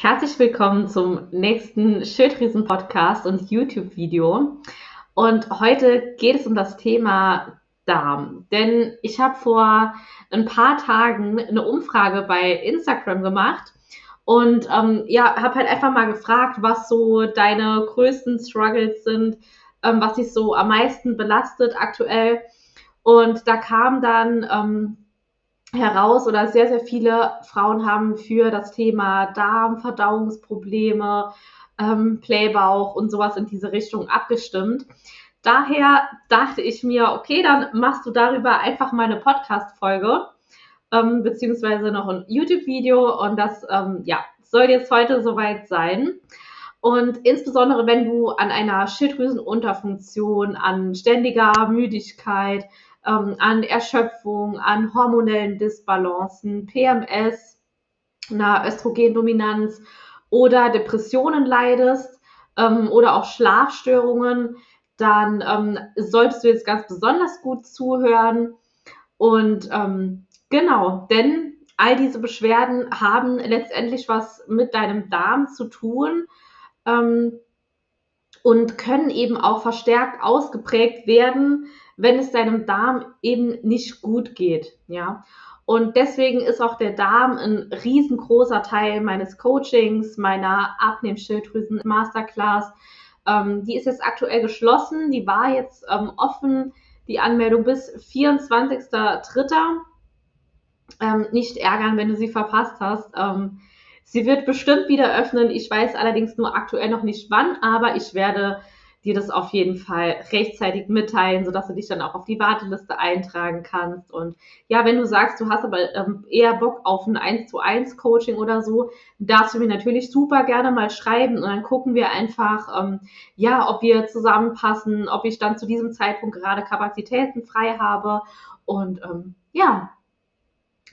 Herzlich willkommen zum nächsten Schilddrüsen-Podcast und YouTube-Video. Und heute geht es um das Thema Darm. Denn ich habe vor ein paar Tagen eine Umfrage bei Instagram gemacht und ähm, ja, habe halt einfach mal gefragt, was so deine größten Struggles sind, ähm, was dich so am meisten belastet aktuell. Und da kam dann ähm, heraus oder sehr, sehr viele Frauen haben für das Thema Darm, Verdauungsprobleme, ähm, Playbauch und sowas in diese Richtung abgestimmt. Daher dachte ich mir, okay, dann machst du darüber einfach mal eine Podcast-Folge, ähm, beziehungsweise noch ein YouTube-Video und das, ähm, ja, soll jetzt heute soweit sein. Und insbesondere wenn du an einer Schilddrüsenunterfunktion, an ständiger Müdigkeit, ähm, an Erschöpfung, an hormonellen Disbalancen, PMS, einer Östrogendominanz oder Depressionen leidest ähm, oder auch Schlafstörungen, dann ähm, solltest du jetzt ganz besonders gut zuhören. Und ähm, genau, denn all diese Beschwerden haben letztendlich was mit deinem Darm zu tun ähm, und können eben auch verstärkt ausgeprägt werden, wenn es deinem Darm eben nicht gut geht, ja. Und deswegen ist auch der Darm ein riesengroßer Teil meines Coachings, meiner Abnehmschilddrüsen-Masterclass. Ähm, die ist jetzt aktuell geschlossen, die war jetzt ähm, offen, die Anmeldung bis 24.03. Ähm, nicht ärgern, wenn du sie verpasst hast. Ähm, sie wird bestimmt wieder öffnen. Ich weiß allerdings nur aktuell noch nicht wann, aber ich werde dir das auf jeden Fall rechtzeitig mitteilen, sodass du dich dann auch auf die Warteliste eintragen kannst. Und ja, wenn du sagst, du hast aber ähm, eher Bock auf ein 1 zu 1 Coaching oder so, darfst du mir natürlich super gerne mal schreiben und dann gucken wir einfach, ähm, ja, ob wir zusammenpassen, ob ich dann zu diesem Zeitpunkt gerade Kapazitäten frei habe. Und ähm, ja,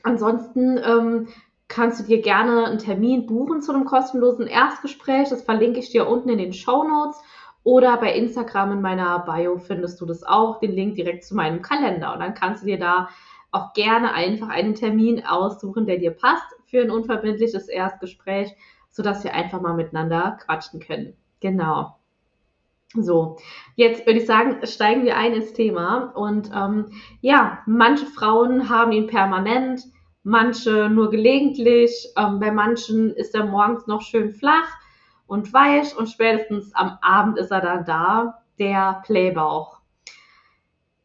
ansonsten ähm, kannst du dir gerne einen Termin buchen zu einem kostenlosen Erstgespräch. Das verlinke ich dir unten in den Show Notes. Oder bei Instagram in meiner Bio findest du das auch, den Link direkt zu meinem Kalender. Und dann kannst du dir da auch gerne einfach einen Termin aussuchen, der dir passt für ein unverbindliches Erstgespräch, sodass wir einfach mal miteinander quatschen können. Genau. So, jetzt würde ich sagen, steigen wir ein ins Thema. Und ähm, ja, manche Frauen haben ihn permanent, manche nur gelegentlich. Ähm, bei manchen ist er morgens noch schön flach und weich und spätestens am Abend ist er dann da, der Playbauch.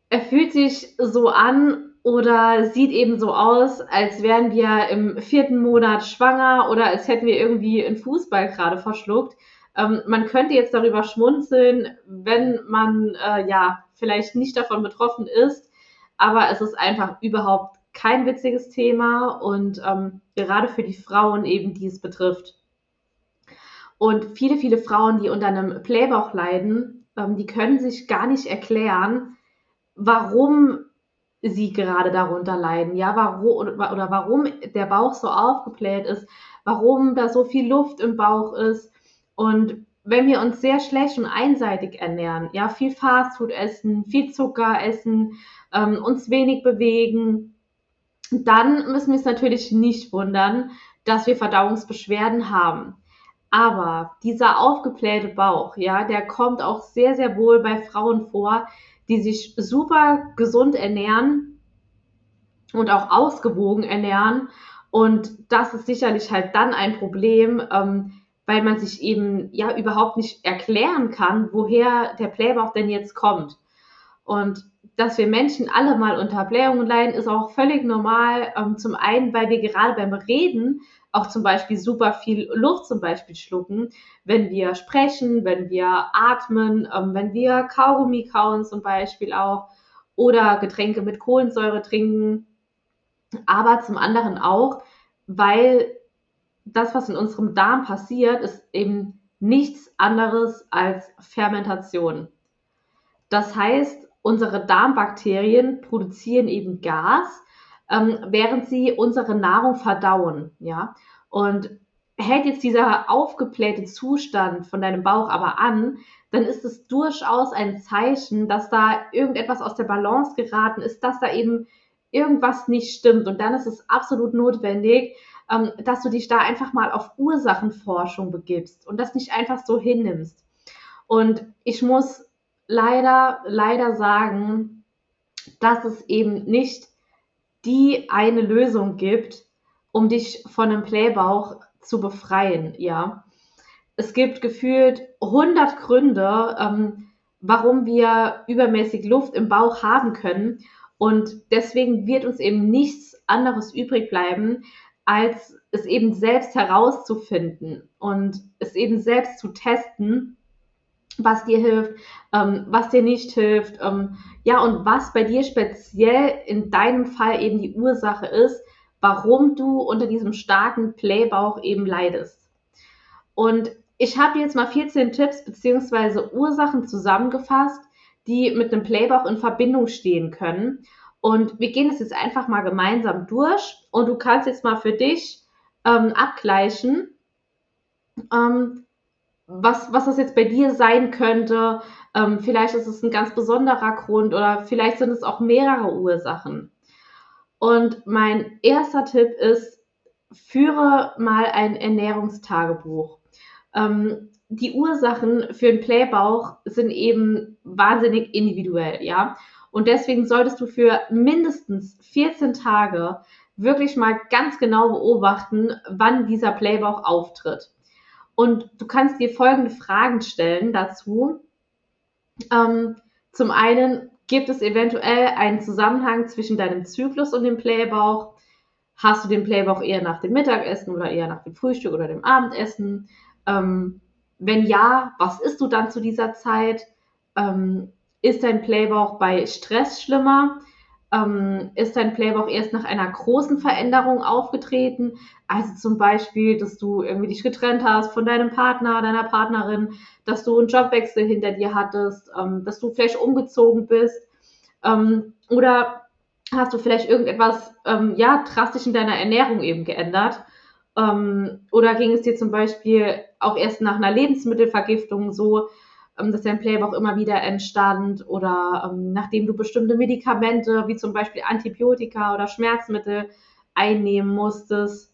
Er fühlt sich so an oder sieht eben so aus, als wären wir im vierten Monat schwanger oder als hätten wir irgendwie einen Fußball gerade verschluckt. Ähm, man könnte jetzt darüber schmunzeln, wenn man äh, ja vielleicht nicht davon betroffen ist, aber es ist einfach überhaupt kein witziges Thema und ähm, gerade für die Frauen eben, die es betrifft. Und viele, viele Frauen, die unter einem Playbauch leiden, ähm, die können sich gar nicht erklären, warum sie gerade darunter leiden, ja, warum oder, warum der Bauch so aufgebläht ist, warum da so viel Luft im Bauch ist. Und wenn wir uns sehr schlecht und einseitig ernähren, ja, viel Fastfood essen, viel Zucker essen, ähm, uns wenig bewegen, dann müssen wir es natürlich nicht wundern, dass wir Verdauungsbeschwerden haben. Aber dieser aufgeblähte Bauch, ja, der kommt auch sehr, sehr wohl bei Frauen vor, die sich super gesund ernähren und auch ausgewogen ernähren. Und das ist sicherlich halt dann ein Problem, ähm, weil man sich eben ja überhaupt nicht erklären kann, woher der Playbauch denn jetzt kommt. Und dass wir Menschen alle mal unter Blähungen leiden, ist auch völlig normal. Ähm, zum einen, weil wir gerade beim Reden auch zum Beispiel super viel Luft zum Beispiel schlucken, wenn wir sprechen, wenn wir atmen, ähm, wenn wir Kaugummi kauen zum Beispiel auch oder Getränke mit Kohlensäure trinken. Aber zum anderen auch, weil das, was in unserem Darm passiert, ist eben nichts anderes als Fermentation. Das heißt, unsere Darmbakterien produzieren eben Gas, ähm, während sie unsere Nahrung verdauen. Ja? Und hält jetzt dieser aufgeblähte Zustand von deinem Bauch aber an, dann ist es durchaus ein Zeichen, dass da irgendetwas aus der Balance geraten ist, dass da eben irgendwas nicht stimmt. Und dann ist es absolut notwendig, ähm, dass du dich da einfach mal auf Ursachenforschung begibst und das nicht einfach so hinnimmst. Und ich muss leider, leider sagen, dass es eben nicht die eine Lösung gibt, um dich von einem Playbauch zu befreien, ja. Es gibt gefühlt 100 Gründe, ähm, warum wir übermäßig Luft im Bauch haben können. Und deswegen wird uns eben nichts anderes übrig bleiben, als es eben selbst herauszufinden und es eben selbst zu testen, was dir hilft, ähm, was dir nicht hilft, ähm, ja, und was bei dir speziell in deinem Fall eben die Ursache ist, warum du unter diesem starken Playbauch eben leidest. Und ich habe jetzt mal 14 Tipps bzw. Ursachen zusammengefasst, die mit einem Playbauch in Verbindung stehen können. Und wir gehen es jetzt einfach mal gemeinsam durch und du kannst jetzt mal für dich ähm, abgleichen, ähm, was, was das jetzt bei dir sein könnte. Ähm, vielleicht ist es ein ganz besonderer Grund oder vielleicht sind es auch mehrere Ursachen. Und mein erster Tipp ist, führe mal ein Ernährungstagebuch. Ähm, die Ursachen für einen Playbauch sind eben wahnsinnig individuell, ja. Und deswegen solltest du für mindestens 14 Tage wirklich mal ganz genau beobachten, wann dieser Playbauch auftritt. Und du kannst dir folgende Fragen stellen dazu. Ähm, zum einen, gibt es eventuell einen Zusammenhang zwischen deinem Zyklus und dem Playbauch? Hast du den Playbauch eher nach dem Mittagessen oder eher nach dem Frühstück oder dem Abendessen? Ähm, wenn ja, was isst du dann zu dieser Zeit? Ähm, ist dein Playbauch bei Stress schlimmer? Ähm, ist dein Playbauch erst nach einer großen Veränderung aufgetreten. Also zum Beispiel, dass du irgendwie dich getrennt hast von deinem Partner, deiner Partnerin, dass du einen Jobwechsel hinter dir hattest, ähm, dass du vielleicht umgezogen bist ähm, oder hast du vielleicht irgendetwas ähm, ja drastisch in deiner Ernährung eben geändert. Ähm, oder ging es dir zum Beispiel auch erst nach einer Lebensmittelvergiftung so, dass dein Playbauch immer wieder entstand oder ähm, nachdem du bestimmte Medikamente wie zum Beispiel Antibiotika oder Schmerzmittel einnehmen musstest.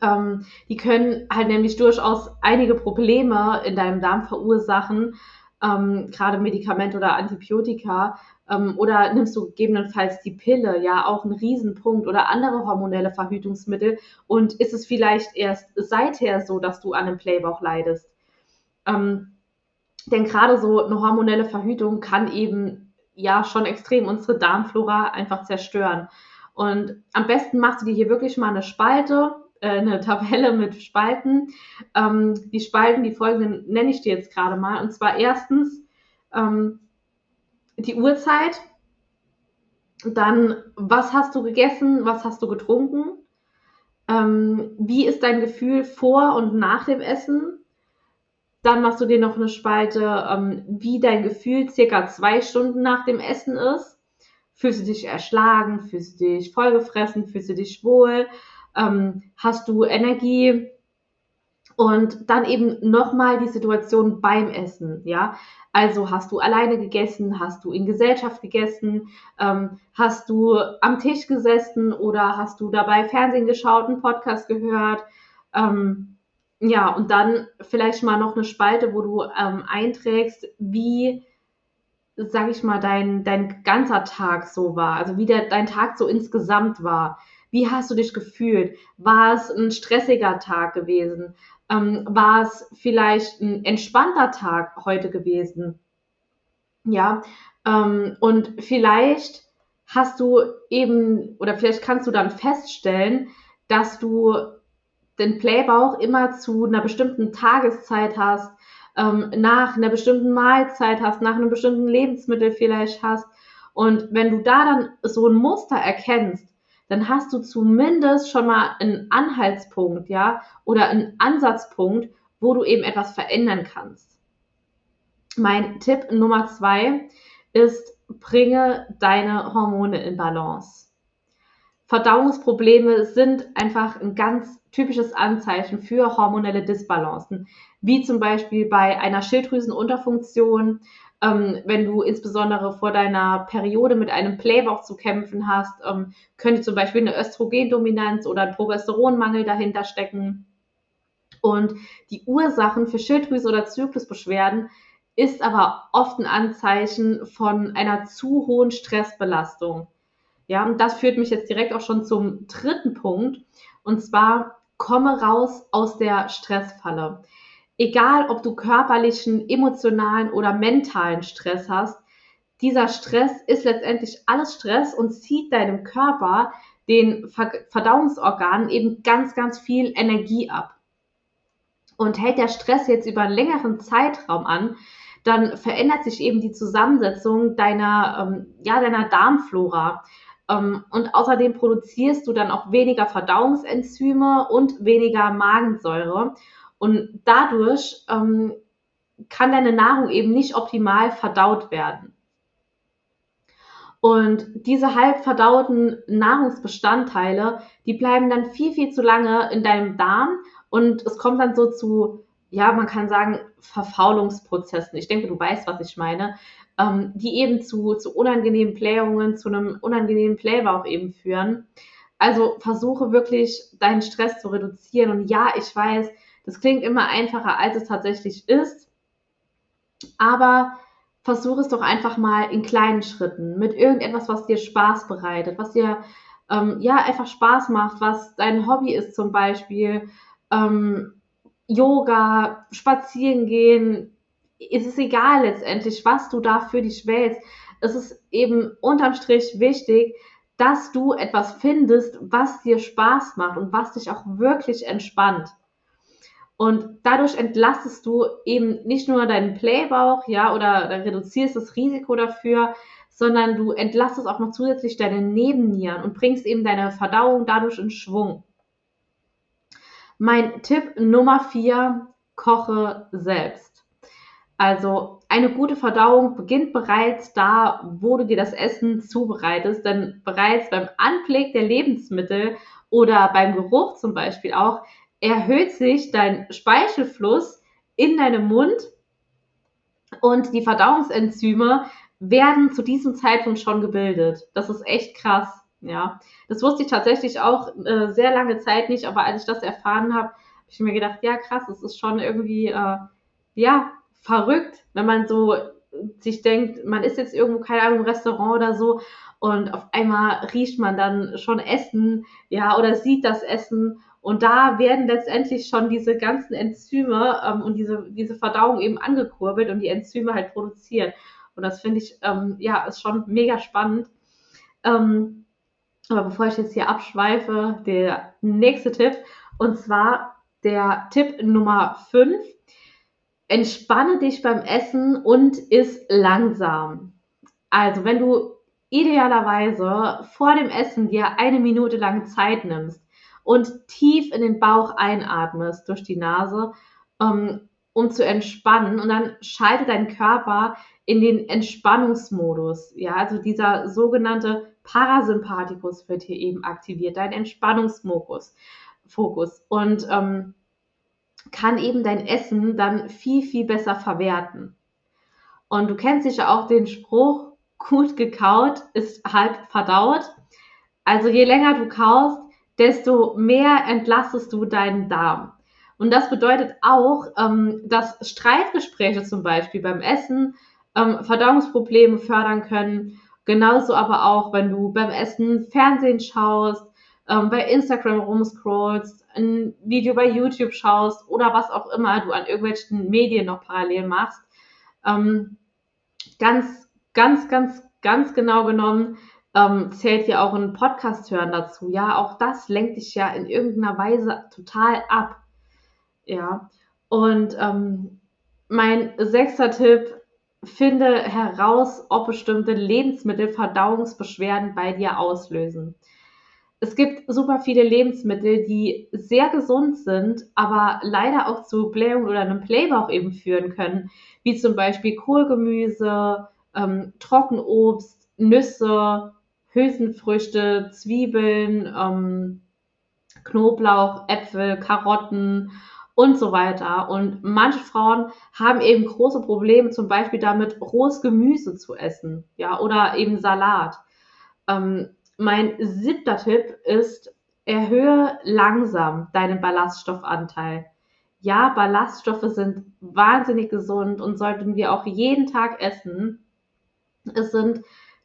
Ähm, die können halt nämlich durchaus einige Probleme in deinem Darm verursachen, ähm, gerade Medikamente oder Antibiotika. Ähm, oder nimmst du gegebenenfalls die Pille, ja, auch ein Riesenpunkt oder andere hormonelle Verhütungsmittel. Und ist es vielleicht erst seither so, dass du an einem Playbauch leidest? Ähm, denn gerade so eine hormonelle Verhütung kann eben ja schon extrem unsere Darmflora einfach zerstören. Und am besten machst du dir hier wirklich mal eine Spalte, äh, eine Tabelle mit Spalten. Ähm, die Spalten, die folgenden nenne ich dir jetzt gerade mal. Und zwar erstens ähm, die Uhrzeit, dann was hast du gegessen, was hast du getrunken, ähm, wie ist dein Gefühl vor und nach dem Essen, dann machst du dir noch eine Spalte, ähm, wie dein Gefühl circa zwei Stunden nach dem Essen ist. Fühlst du dich erschlagen? Fühlst du dich vollgefressen? Fühlst du dich wohl? Ähm, hast du Energie? Und dann eben nochmal die Situation beim Essen, ja. Also hast du alleine gegessen, hast du in Gesellschaft gegessen, ähm, hast du am Tisch gesessen oder hast du dabei Fernsehen geschaut, einen Podcast gehört? Ähm, ja, und dann vielleicht mal noch eine Spalte, wo du ähm, einträgst, wie, sag ich mal, dein, dein ganzer Tag so war, also wie der, dein Tag so insgesamt war. Wie hast du dich gefühlt? War es ein stressiger Tag gewesen? Ähm, war es vielleicht ein entspannter Tag heute gewesen? Ja, ähm, und vielleicht hast du eben, oder vielleicht kannst du dann feststellen, dass du den Playbauch immer zu einer bestimmten Tageszeit hast, ähm, nach einer bestimmten Mahlzeit hast, nach einem bestimmten Lebensmittel vielleicht hast. Und wenn du da dann so ein Muster erkennst, dann hast du zumindest schon mal einen Anhaltspunkt, ja, oder einen Ansatzpunkt, wo du eben etwas verändern kannst. Mein Tipp Nummer zwei ist, bringe deine Hormone in Balance. Verdauungsprobleme sind einfach ein ganz typisches Anzeichen für hormonelle Disbalancen, wie zum Beispiel bei einer Schilddrüsenunterfunktion, Ähm, wenn du insbesondere vor deiner Periode mit einem Playbauch zu kämpfen hast, ähm, könnte zum Beispiel eine Östrogendominanz oder ein Progesteronmangel dahinter stecken. Und die Ursachen für Schilddrüse- oder Zyklusbeschwerden ist aber oft ein Anzeichen von einer zu hohen Stressbelastung. Ja, und das führt mich jetzt direkt auch schon zum dritten Punkt. Und zwar komme raus aus der Stressfalle. Egal, ob du körperlichen, emotionalen oder mentalen Stress hast, dieser Stress ist letztendlich alles Stress und zieht deinem Körper, den Verdauungsorganen eben ganz, ganz viel Energie ab. Und hält der Stress jetzt über einen längeren Zeitraum an, dann verändert sich eben die Zusammensetzung deiner, ähm, ja, deiner Darmflora. Ähm, und außerdem produzierst du dann auch weniger Verdauungsenzyme und weniger Magensäure. Und dadurch ähm, kann deine Nahrung eben nicht optimal verdaut werden. Und diese halb verdauten Nahrungsbestandteile, die bleiben dann viel, viel zu lange in deinem Darm und es kommt dann so zu ja, man kann sagen, Verfaulungsprozessen. Ich denke, du weißt, was ich meine, ähm, die eben zu, zu unangenehmen Playungen, zu einem unangenehmen Flavor auch eben führen. Also versuche wirklich deinen Stress zu reduzieren. Und ja, ich weiß, das klingt immer einfacher, als es tatsächlich ist. Aber versuche es doch einfach mal in kleinen Schritten mit irgendetwas, was dir Spaß bereitet, was dir ähm, ja einfach Spaß macht, was dein Hobby ist zum Beispiel. Ähm, Yoga, spazieren gehen, es ist egal letztendlich, was du da für dich wählst. Es ist eben unterm Strich wichtig, dass du etwas findest, was dir Spaß macht und was dich auch wirklich entspannt. Und dadurch entlastest du eben nicht nur deinen Playbauch, ja, oder reduzierst das Risiko dafür, sondern du entlastest auch noch zusätzlich deine Nebennieren und bringst eben deine Verdauung dadurch in Schwung. Mein Tipp Nummer vier, koche selbst. Also eine gute Verdauung beginnt bereits da, wo du dir das Essen zubereitest, denn bereits beim Anblick der Lebensmittel oder beim Geruch zum Beispiel auch erhöht sich dein Speichelfluss in deinem Mund und die Verdauungsenzyme werden zu diesem Zeitpunkt schon gebildet. Das ist echt krass. Ja, das wusste ich tatsächlich auch äh, sehr lange Zeit nicht, aber als ich das erfahren habe, habe ich mir gedacht, ja krass, es ist schon irgendwie, äh, ja, verrückt, wenn man so sich denkt, man ist jetzt irgendwo, keine Ahnung, im Restaurant oder so und auf einmal riecht man dann schon Essen, ja, oder sieht das Essen und da werden letztendlich schon diese ganzen Enzyme ähm, und diese, diese Verdauung eben angekurbelt und die Enzyme halt produziert. Und das finde ich, ähm, ja, ist schon mega spannend. Ähm, aber bevor ich jetzt hier abschweife, der nächste Tipp, und zwar der Tipp Nummer 5. Entspanne dich beim Essen und iss langsam. Also, wenn du idealerweise vor dem Essen dir eine Minute lang Zeit nimmst und tief in den Bauch einatmest durch die Nase, ähm, um zu entspannen und dann schalte dein Körper in den Entspannungsmodus. Ja, also dieser sogenannte Parasympathikus wird hier eben aktiviert, dein Entspannungsfokus. Fokus, und ähm, kann eben dein Essen dann viel, viel besser verwerten. Und du kennst sicher auch den Spruch, gut gekaut ist halb verdaut. Also je länger du kaust, desto mehr entlastest du deinen Darm. Und das bedeutet auch, ähm, dass Streitgespräche zum Beispiel beim Essen ähm, Verdauungsprobleme fördern können Genauso aber auch, wenn du beim Essen Fernsehen schaust, ähm, bei Instagram rumscrollst, ein Video bei YouTube schaust oder was auch immer du an irgendwelchen Medien noch parallel machst. Ähm, ganz, ganz, ganz, ganz genau genommen ähm, zählt hier auch ein Podcast hören dazu. Ja, auch das lenkt dich ja in irgendeiner Weise total ab. Ja, und ähm, mein sechster Tipp Finde heraus, ob bestimmte Lebensmittel Verdauungsbeschwerden bei dir auslösen. Es gibt super viele Lebensmittel, die sehr gesund sind, aber leider auch zu Blähungen oder einem Playbauch eben führen können, wie zum Beispiel Kohlgemüse, ähm, Trockenobst, Nüsse, Hülsenfrüchte, Zwiebeln, ähm, Knoblauch, Äpfel, Karotten und so weiter. Und manche Frauen haben eben große Probleme, zum Beispiel damit, rohes Gemüse zu essen, ja, oder eben Salat. Ähm, mein siebter Tipp ist, erhöhe langsam deinen Ballaststoffanteil. Ja, Ballaststoffe sind wahnsinnig gesund und sollten wir auch jeden Tag essen. Es sind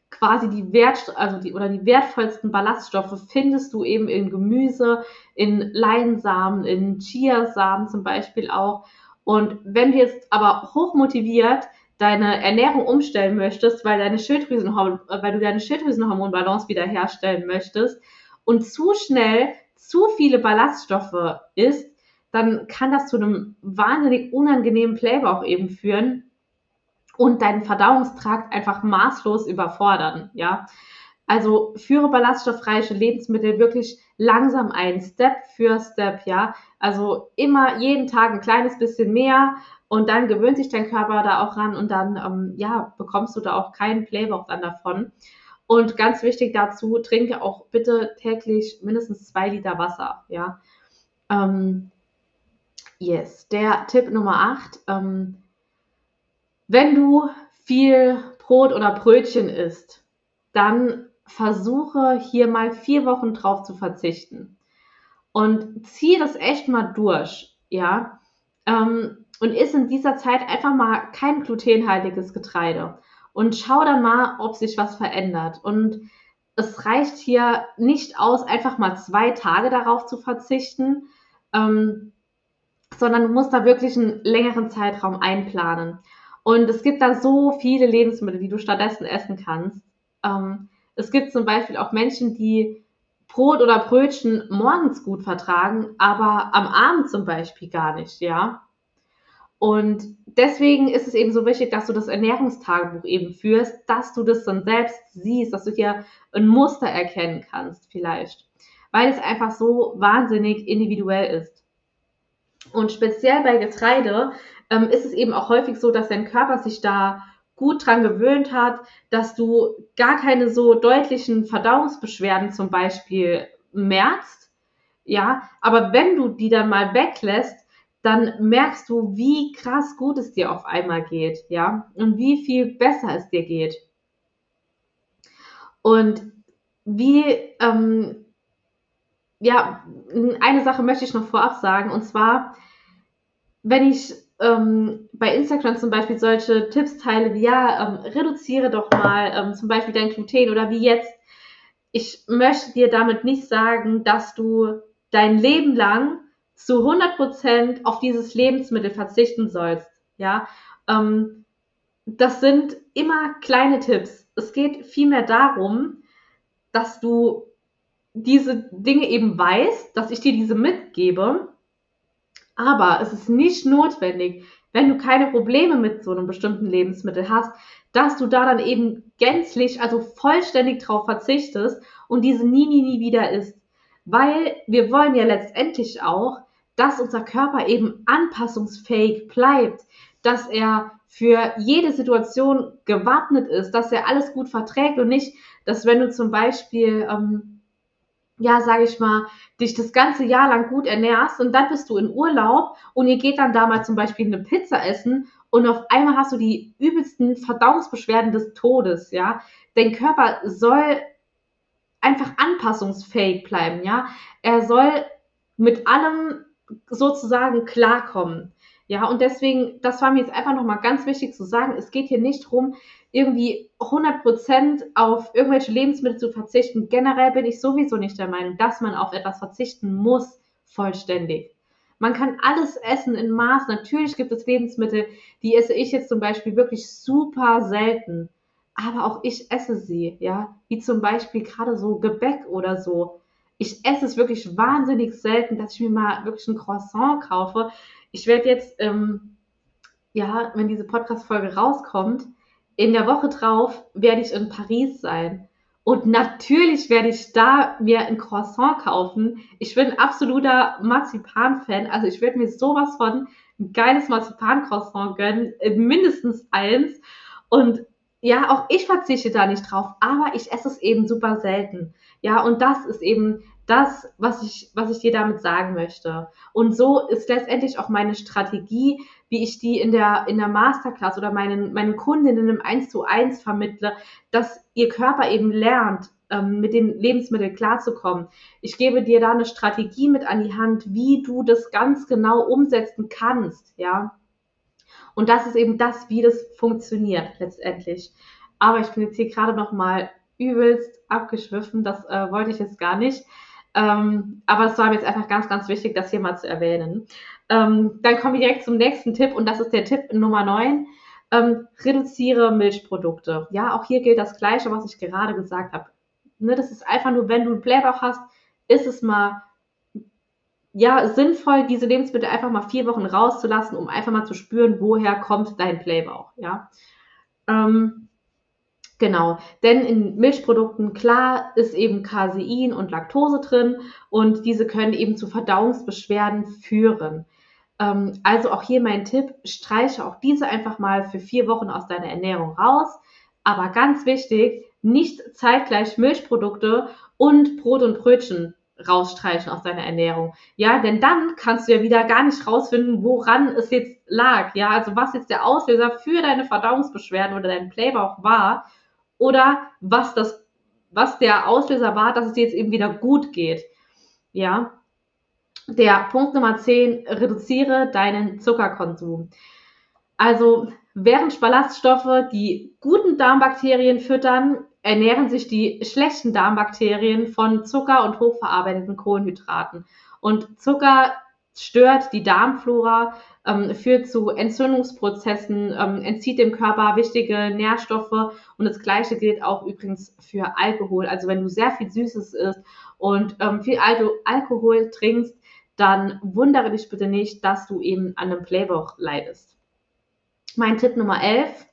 quasi die Wert, also die oder die wertvollsten Ballaststoffe findest du eben in Gemüse, in Leinsamen, in Chiasamen zum Beispiel auch. Und wenn du jetzt aber hochmotiviert deine Ernährung umstellen möchtest, weil deine Schilddrüsenhormon, weil du deine Schilddrüsenhormonbalance wiederherstellen möchtest und zu schnell zu viele Ballaststoffe isst, dann kann das zu einem wahnsinnig unangenehmen Playbauch eben führen und deinen Verdauungstrakt einfach maßlos überfordern, ja. Also führe ballaststoffreiche Lebensmittel wirklich langsam ein, Step für Step, ja. Also immer jeden Tag ein kleines bisschen mehr und dann gewöhnt sich dein Körper da auch ran und dann, ähm, ja, bekommst du da auch keinen Playbauch dann davon. Und ganz wichtig dazu, trinke auch bitte täglich mindestens zwei Liter Wasser, ja. Ähm, yes, der Tipp Nummer 8, ähm, wenn du viel Brot oder Brötchen isst, dann versuche hier mal vier Wochen drauf zu verzichten. Und ziehe das echt mal durch, ja. Ähm, und isst in dieser Zeit einfach mal kein glutenhaltiges Getreide. Und schau dann mal, ob sich was verändert. Und es reicht hier nicht aus, einfach mal zwei Tage darauf zu verzichten, ähm, sondern du musst da wirklich einen längeren Zeitraum einplanen. Und es gibt da so viele Lebensmittel, die du stattdessen essen kannst. Ähm, es gibt zum Beispiel auch Menschen, die Brot oder Brötchen morgens gut vertragen, aber am Abend zum Beispiel gar nicht, ja. Und deswegen ist es eben so wichtig, dass du das Ernährungstagebuch eben führst, dass du das dann selbst siehst, dass du hier ein Muster erkennen kannst vielleicht, weil es einfach so wahnsinnig individuell ist. Und speziell bei Getreide ähm, ist es eben auch häufig so, dass dein Körper sich da gut dran gewöhnt hat, dass du gar keine so deutlichen Verdauungsbeschwerden zum Beispiel merkst. Ja, aber wenn du die dann mal weglässt, dann merkst du, wie krass gut es dir auf einmal geht, ja, und wie viel besser es dir geht. Und wie, ähm, ja, eine Sache möchte ich noch vorab sagen, und zwar, wenn ich ähm, bei Instagram zum Beispiel solche Tipps teile wie, ja, ähm, reduziere doch mal ähm, zum Beispiel dein Gluten oder wie jetzt. Ich möchte dir damit nicht sagen, dass du dein Leben lang zu 100% auf dieses Lebensmittel verzichten sollst. Ja, ähm, das sind immer kleine Tipps. Es geht vielmehr darum, dass du diese Dinge eben weißt, dass ich dir diese mitgebe aber es ist nicht notwendig, wenn du keine Probleme mit so einem bestimmten Lebensmittel hast, dass du da dann eben gänzlich, also vollständig drauf verzichtest und diese nie, nie, nie wieder isst. Weil wir wollen ja letztendlich auch, dass unser Körper eben anpassungsfähig bleibt, dass er für jede Situation gewappnet ist, dass er alles gut verträgt und nicht, dass wenn du zum Beispiel ähm, ja, sage ich mal, dich das ganze Jahr lang gut ernährst und dann bist du in Urlaub und ihr geht dann da mal zum Beispiel eine Pizza essen und auf einmal hast du die übelsten Verdauungsbeschwerden des Todes, ja. Dein Körper soll einfach anpassungsfähig bleiben, ja. Er soll mit allem sozusagen klarkommen. Ja, und deswegen, das war mir jetzt einfach nochmal ganz wichtig zu sagen, es geht hier nicht darum, irgendwie 100% auf irgendwelche Lebensmittel zu verzichten. Generell bin ich sowieso nicht der Meinung, dass man auf etwas verzichten muss, vollständig. Man kann alles essen in Maß. Natürlich gibt es Lebensmittel, die esse ich jetzt zum Beispiel wirklich super selten. Aber auch ich esse sie, ja. Wie zum Beispiel gerade so Gebäck oder so. Ich esse es wirklich wahnsinnig selten, dass ich mir mal wirklich ein Croissant kaufe. Ich werde jetzt, ähm, ja, wenn diese Podcast-Folge rauskommt, in der Woche drauf werde ich in Paris sein. Und natürlich werde ich da mir ein Croissant kaufen. Ich bin ein absoluter Marzipan-Fan. Also ich werde mir sowas von ein geiles Marzipan-Croissant gönnen. Mindestens eins. Und ja, auch ich verzichte da nicht drauf. Aber ich esse es eben super selten. Ja, und das ist eben das, was ich, was ich dir damit sagen möchte. Und so ist letztendlich auch meine Strategie, wie ich die in der, in der Masterclass oder meinen, meinen Kundinnen im 1 zu 1 vermittle, dass ihr Körper eben lernt, ähm, mit den Lebensmitteln klarzukommen. Ich gebe dir da eine Strategie mit an die Hand, wie du das ganz genau umsetzen kannst, ja. Und das ist eben das, wie das funktioniert letztendlich. Aber ich bin jetzt hier gerade noch mal übelst abgeschwiffen. Das äh, wollte ich jetzt gar nicht. Ähm, aber es war mir jetzt einfach ganz, ganz wichtig, das hier mal zu erwähnen. Ähm, dann kommen wir direkt zum nächsten Tipp und das ist der Tipp Nummer 9. Ähm, reduziere Milchprodukte. Ja, auch hier gilt das Gleiche, was ich gerade gesagt habe. Ne, das ist einfach nur, wenn du einen Blähbauch hast, ist es mal ja, sinnvoll, diese Lebensmittel einfach mal vier Wochen rauszulassen, um einfach mal zu spüren, woher kommt dein Playbauch. Ja. Ähm, Genau, denn in Milchprodukten, klar, ist eben Casein und Laktose drin und diese können eben zu Verdauungsbeschwerden führen. Ähm, also auch hier mein Tipp, streiche auch diese einfach mal für vier Wochen aus deiner Ernährung raus. Aber ganz wichtig, nicht zeitgleich Milchprodukte und Brot und Brötchen rausstreichen aus deiner Ernährung. Ja, denn dann kannst du ja wieder gar nicht rausfinden, woran es jetzt lag. Ja, also was jetzt der Auslöser für deine Verdauungsbeschwerden oder deinen Playbauch war oder was das, was der Auslöser war, dass es dir jetzt eben wieder gut geht. Ja. Der Punkt Nummer 10, reduziere deinen Zuckerkonsum. Also, während Ballaststoffe die guten Darmbakterien füttern, ernähren sich die schlechten Darmbakterien von Zucker und hochverarbeiteten Kohlenhydraten. Und Zucker stört die Darmflora, ähm, führt zu Entzündungsprozessen, ähm, entzieht dem Körper wichtige Nährstoffe und das gleiche gilt auch übrigens für Alkohol. Also wenn du sehr viel Süßes isst und ähm, viel Al Alkohol trinkst, dann wundere dich bitte nicht, dass du eben an einem Playbauch leidest. Mein Tipp Nummer 11.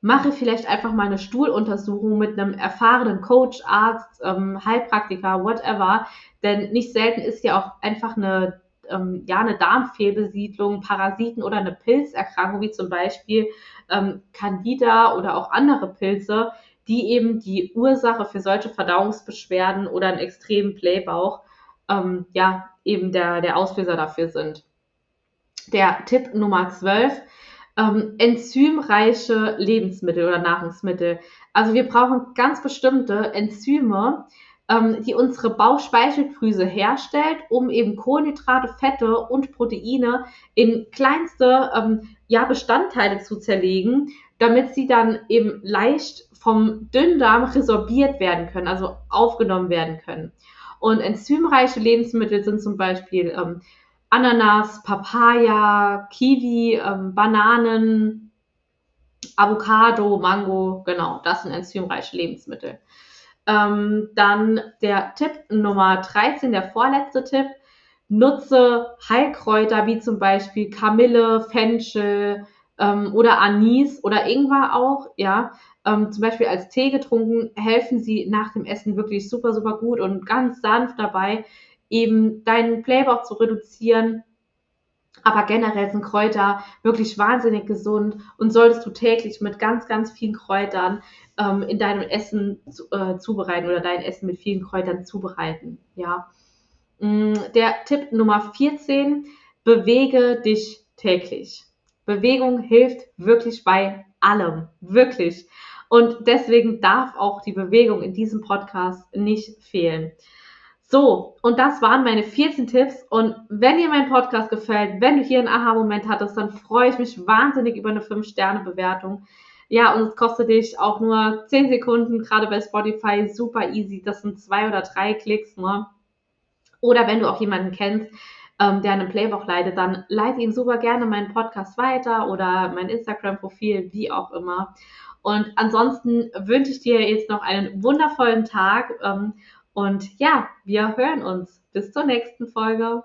Mache vielleicht einfach mal eine Stuhluntersuchung mit einem erfahrenen Coach, Arzt, ähm, Heilpraktiker, whatever. Denn nicht selten ist ja auch einfach eine ähm, ja, eine Darmfehlbesiedlung, Parasiten oder eine Pilzerkrankung, wie zum Beispiel ähm, Candida oder auch andere Pilze, die eben die Ursache für solche Verdauungsbeschwerden oder einen extremen Playbauch, ähm, ja, eben der, der Auslöser dafür sind. Der Tipp Nummer 12, ähm, enzymreiche Lebensmittel oder Nahrungsmittel. Also wir brauchen ganz bestimmte Enzyme, ähm, die unsere Bauchspeicheldrüse herstellt, um eben Kohlenhydrate, Fette und Proteine in kleinste ähm, ja, Bestandteile zu zerlegen, damit sie dann eben leicht vom Dünndarm resorbiert werden können, also aufgenommen werden können. Und enzymreiche Lebensmittel sind zum Beispiel ähm, Ananas, Papaya, Kiwi, ähm, Bananen, Avocado, Mango, genau, das sind enzymreiche Lebensmittel. Ähm, dann der Tipp Nummer 13, der vorletzte Tipp. Nutze Heilkräuter wie zum Beispiel Kamille, Fenchel ähm, oder Anis oder Ingwer auch, ja. Ähm, zum Beispiel als Tee getrunken, helfen sie nach dem Essen wirklich super, super gut und ganz sanft dabei, eben deinen Playbauch zu reduzieren. Aber generell sind Kräuter wirklich wahnsinnig gesund und solltest du täglich mit ganz, ganz vielen Kräutern ähm, in deinem Essen zu, äh, zubereiten oder dein Essen mit vielen Kräutern zubereiten. Ja. Mm, der Tipp Nummer 14, bewege dich täglich. Bewegung hilft wirklich bei allem, wirklich. Und deswegen darf auch die Bewegung in diesem Podcast nicht fehlen. So, und das waren meine 14 Tipps. Und wenn dir mein Podcast gefällt, wenn du hier einen Aha-Moment hattest, dann freue ich mich wahnsinnig über eine 5-Sterne-Bewertung. Ja, und es kostet dich auch nur 10 Sekunden, gerade bei Spotify, super easy. Das sind zwei oder drei Klicks, ne? Oder wenn du auch jemanden kennst, ähm, der einen Playbook leitet, dann leite ihm super gerne meinen Podcast weiter oder mein Instagram-Profil, wie auch immer. Und ansonsten wünsche ich dir jetzt noch einen wundervollen Tag. Ähm, und ja, wir hören uns. Bis zur nächsten Folge.